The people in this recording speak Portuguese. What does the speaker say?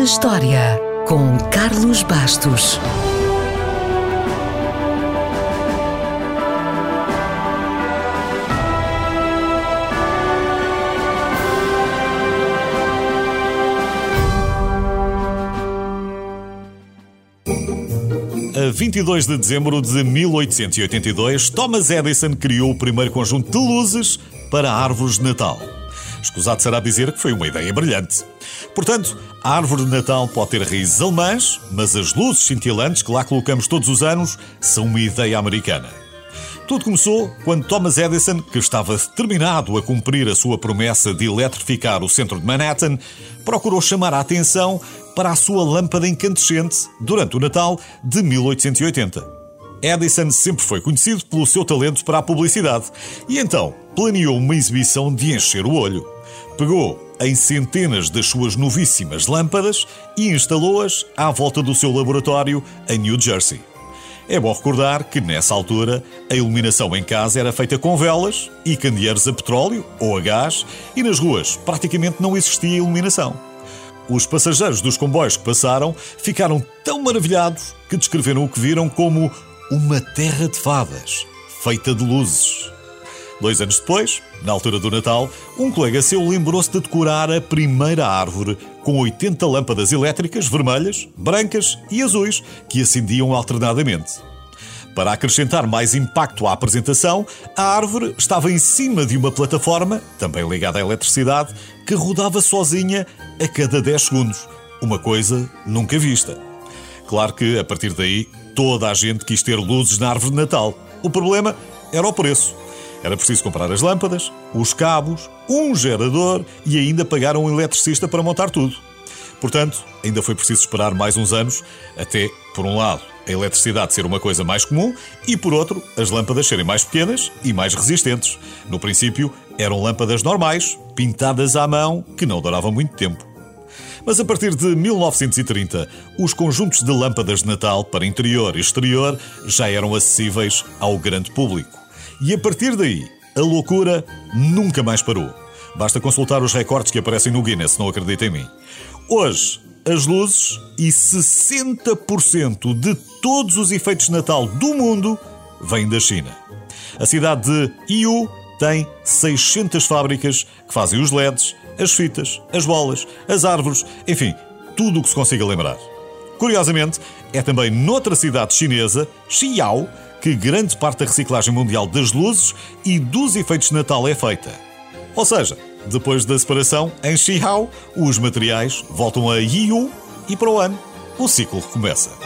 na História, com Carlos Bastos. A 22 de dezembro de 1882, Thomas Edison criou o primeiro conjunto de luzes para árvores de Natal. Escusado será dizer que foi uma ideia brilhante. Portanto, a árvore de Natal pode ter raízes alemãs, mas as luzes cintilantes que lá colocamos todos os anos são uma ideia americana. Tudo começou quando Thomas Edison, que estava determinado a cumprir a sua promessa de eletrificar o centro de Manhattan, procurou chamar a atenção para a sua lâmpada incandescente durante o Natal de 1880. Edison sempre foi conhecido pelo seu talento para a publicidade e então planeou uma exibição de encher o olho. Pegou em centenas das suas novíssimas lâmpadas e instalou-as à volta do seu laboratório em New Jersey. É bom recordar que, nessa altura, a iluminação em casa era feita com velas e candeeiros a petróleo ou a gás e nas ruas praticamente não existia iluminação. Os passageiros dos comboios que passaram ficaram tão maravilhados que descreveram o que viram como uma terra de fadas, feita de luzes. Dois anos depois, na altura do Natal, um colega seu lembrou-se de decorar a primeira árvore com 80 lâmpadas elétricas vermelhas, brancas e azuis que acendiam alternadamente. Para acrescentar mais impacto à apresentação, a árvore estava em cima de uma plataforma, também ligada à eletricidade, que rodava sozinha a cada 10 segundos. Uma coisa nunca vista. Claro que, a partir daí, Toda a gente quis ter luzes na árvore de Natal. O problema era o preço. Era preciso comprar as lâmpadas, os cabos, um gerador e ainda pagar um eletricista para montar tudo. Portanto, ainda foi preciso esperar mais uns anos até, por um lado, a eletricidade ser uma coisa mais comum e, por outro, as lâmpadas serem mais pequenas e mais resistentes. No princípio, eram lâmpadas normais, pintadas à mão, que não duravam muito tempo. Mas a partir de 1930, os conjuntos de lâmpadas de Natal para interior e exterior já eram acessíveis ao grande público. E a partir daí, a loucura nunca mais parou. Basta consultar os recordes que aparecem no Guinness, não acredita em mim. Hoje, as luzes e 60% de todos os efeitos de Natal do mundo vêm da China. A cidade de Yiwu tem 600 fábricas que fazem os LEDs, as fitas, as bolas, as árvores, enfim, tudo o que se consiga lembrar. Curiosamente, é também noutra cidade chinesa, Xiao, que grande parte da reciclagem mundial das luzes e dos efeitos de Natal é feita. Ou seja, depois da separação, em Xiao, os materiais voltam a Yiwu e para o ano o ciclo recomeça.